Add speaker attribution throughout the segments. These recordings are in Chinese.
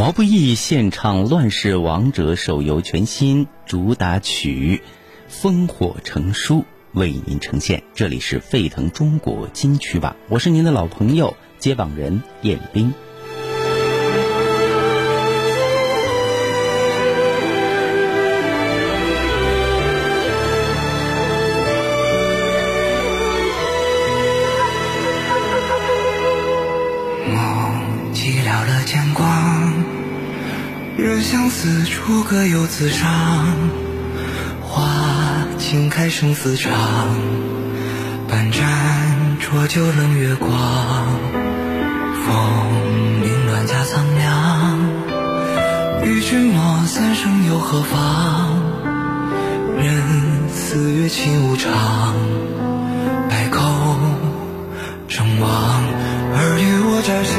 Speaker 1: 毛不易献唱《乱世王者》手游全新主打曲《烽火成书》，为您呈现。这里是沸腾中国金曲榜，我是您的老朋友接榜人彦斌。
Speaker 2: 梦 寂寥了剑光，任相思处各有自伤。花尽开生死场，半盏浊酒冷月光。风凌乱家苍凉，与君莫三生又何妨？任四月情无常，百口争望。尔虞我诈谁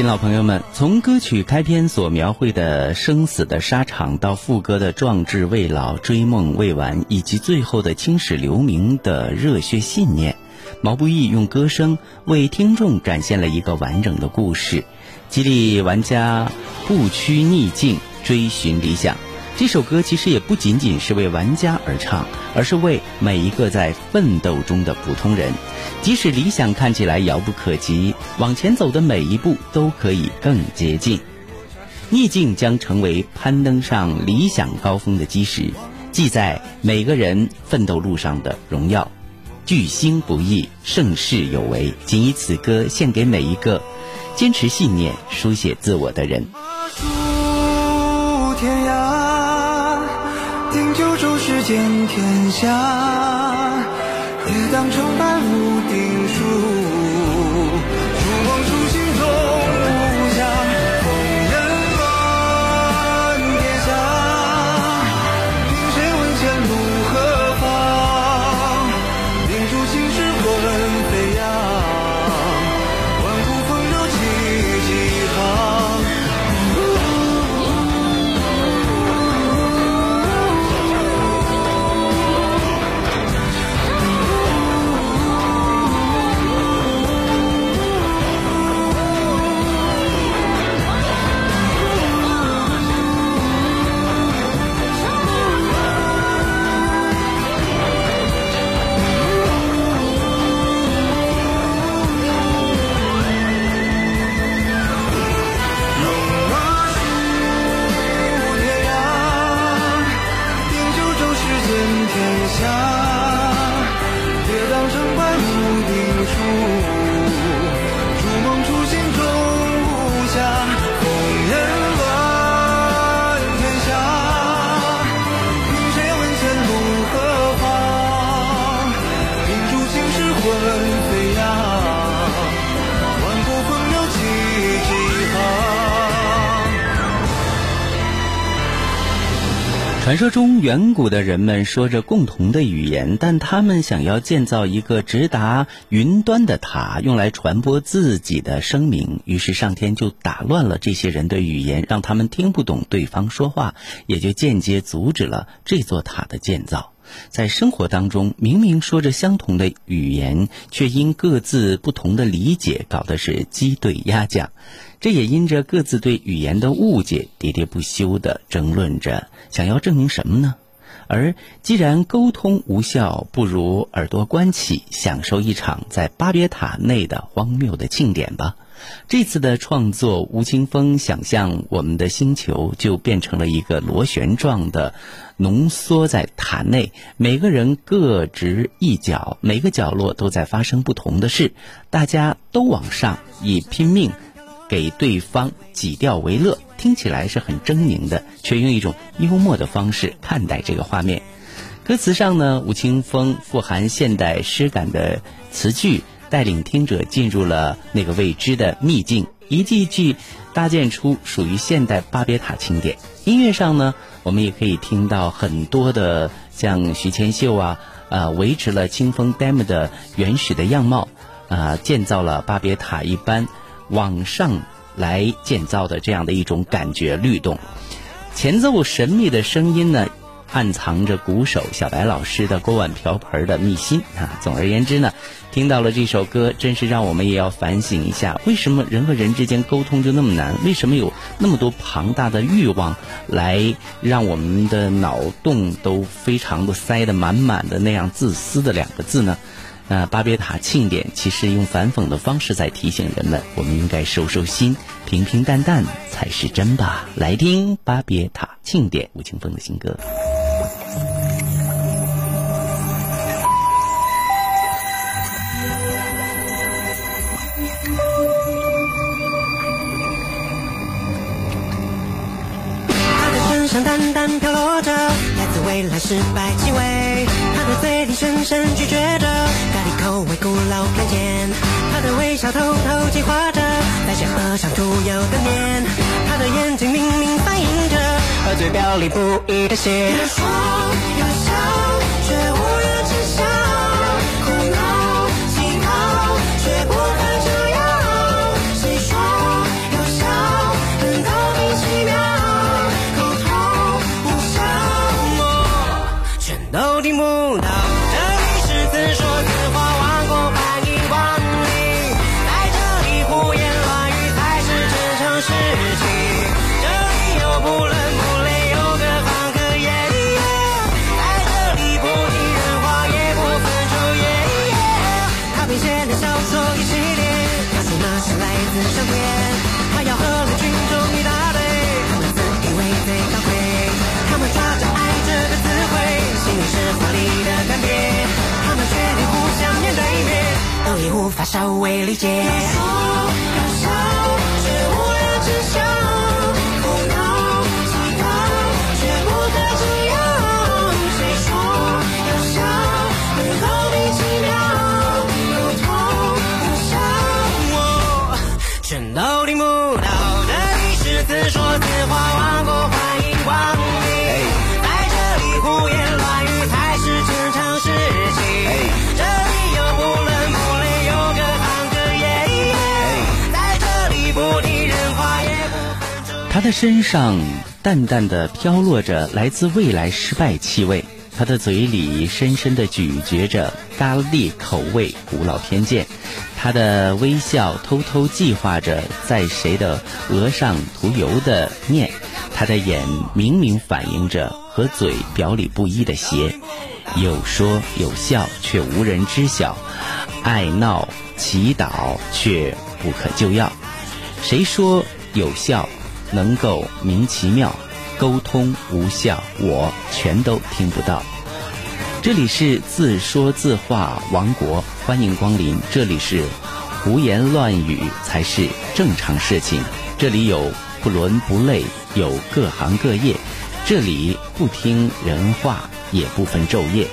Speaker 1: 新老朋友们，从歌曲开篇所描绘的生死的沙场，到副歌的壮志未老、追梦未完，以及最后的青史留名的热血信念，毛不易用歌声为听众展现了一个完整的故事，激励玩家不屈逆境，追寻理想。这首歌其实也不仅仅是为玩家而唱，而是为每一个在奋斗中的普通人。即使理想看起来遥不可及，往前走的每一步都可以更接近。逆境将成为攀登上理想高峰的基石，记载每个人奋斗路上的荣耀。巨星不易，盛世有为。仅以此歌献给每一个坚持信念、书写自我的人。
Speaker 2: 戍天涯，定九州世间天下。别当成败
Speaker 1: 传说中，远古的人们说着共同的语言，但他们想要建造一个直达云端的塔，用来传播自己的声明。于是，上天就打乱了这些人的语言，让他们听不懂对方说话，也就间接阻止了这座塔的建造。在生活当中，明明说着相同的语言，却因各自不同的理解，搞得是鸡对鸭讲。这也因着各自对语言的误解，喋喋不休地争论着，想要证明什么呢？而既然沟通无效，不如耳朵关起，享受一场在巴别塔内的荒谬的庆典吧。这次的创作，吴青峰想象我们的星球就变成了一个螺旋状的，浓缩在塔内，每个人各执一角，每个角落都在发生不同的事，大家都往上，以拼命给对方挤掉为乐。听起来是很狰狞的，却用一种幽默的方式看待这个画面。歌词上呢，吴青峰富含现代诗感的词句，带领听者进入了那个未知的秘境，一句句搭建出属于现代巴别塔庆典。音乐上呢，我们也可以听到很多的像徐千秀啊，呃，维持了清风 dam 的原始的样貌，啊，建造了巴别塔一般往上。来建造的这样的一种感觉律动，前奏神秘的声音呢，暗藏着鼓手小白老师的锅碗瓢盆的秘辛啊。总而言之呢，听到了这首歌，真是让我们也要反省一下，为什么人和人之间沟通就那么难？为什么有那么多庞大的欲望来让我们的脑洞都非常的塞得满满的那样自私的两个字呢？那巴别塔庆典其实用反讽的方式在提醒人们，我们应该收收心，平平淡淡才是真吧。来听巴别塔庆典，吴青峰的新歌。
Speaker 3: 他的身上淡淡飘落着来自未来失败我看见，他的微笑偷偷计划着在小河上出游的年，他的眼睛明明反映着和嘴表里不一的血。有说有笑，稍微理解。
Speaker 1: 他的身上淡淡的飘落着来自未来失败气味，他的嘴里深深的咀嚼着咖喱口味古老偏见，他的微笑偷偷计划着在谁的额上涂油的念，他的眼明明反映着和嘴表里不一的邪，有说有笑却无人知晓，爱闹祈祷却不可救药。谁说有效能够明其妙，沟通无效，我全都听不到。这里是自说自话王国，欢迎光临。这里是胡言乱语才是正常事情，这里有不伦不类，有各行各业，这里不听人话，也不分昼夜。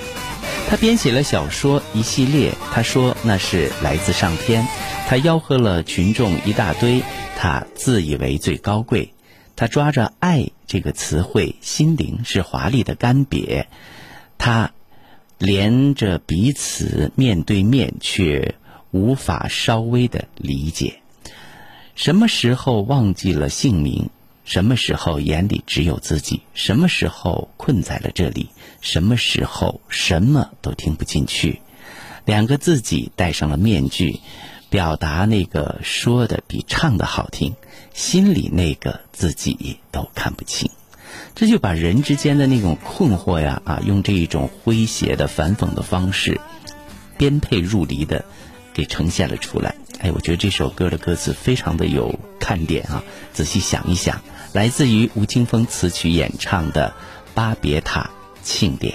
Speaker 1: 他编写了小说一系列，他说那是来自上天，他吆喝了群众一大堆，他自以为最高贵，他抓着“爱”这个词汇，心灵是华丽的干瘪，他连着彼此面对面，却无法稍微的理解。什么时候忘记了姓名？
Speaker 3: 什么时候眼里只有自己？什么时候困在了这里？什么时候什么都听不进去？两个自己戴上了面具，表达那个说的比唱的好听，心里那个自己都看不清。这就把人之间的那种困惑呀，啊，用这一种诙谐的反讽的方式，颠沛入离的，给呈现了出来。哎，我觉得这首歌的歌词非常的有看点啊！仔细想一想，来自于吴青峰词曲演唱的《巴别塔庆典》。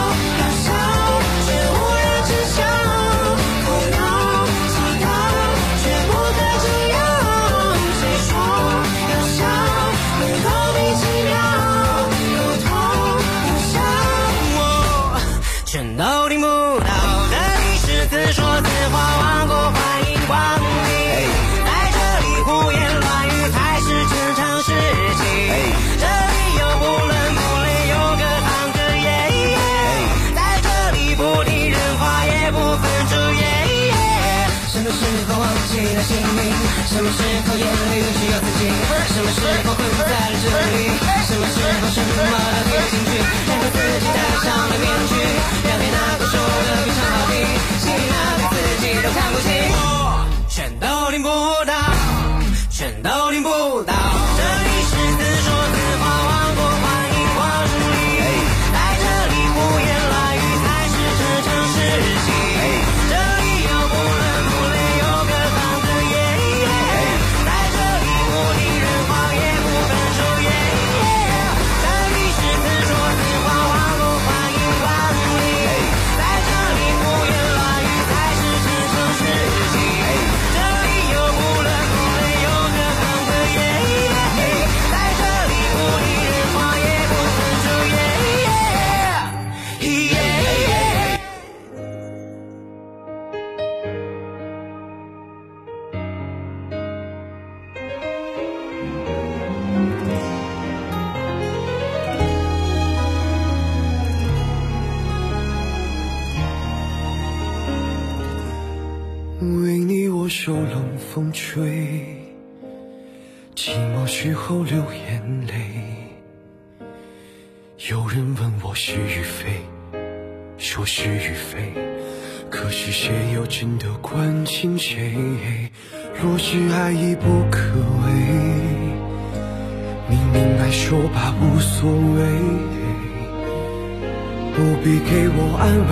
Speaker 4: 时候眼里只有自己？什么时候困在了这里？什么时候什么都听不进去？然后自己戴上了面具，表面那个说的非常好听，心里那个自己都看不清，全都听不到，全都
Speaker 5: 吹，寂寞时候流眼泪。有人问我是与非，说是与非，可是谁又真的关心谁？若是爱已不可为，明明白说吧无所谓。不必给我安慰，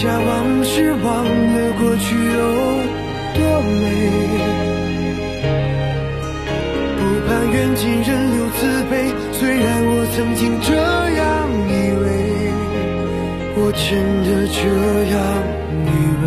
Speaker 5: 下往事，忘了过去有多美。不盼缘尽人留慈悲，虽然我曾经这样以为，我真的这样以。为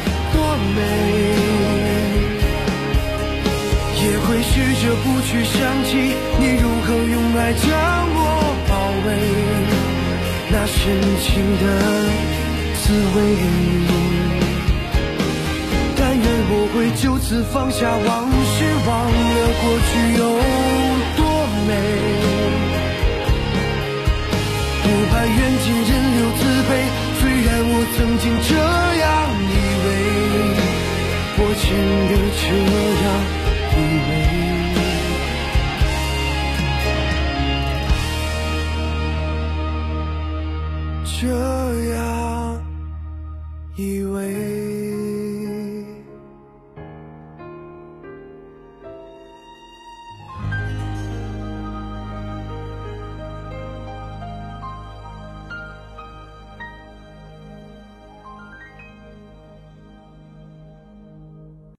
Speaker 5: 美，也会试着不去想起你如何用爱将我包围，那深情的滋味。但愿我会就此放下往事，忘了过去有多美。不怕缘尽人留慈悲，虽然我曾经这，真的这样以为，这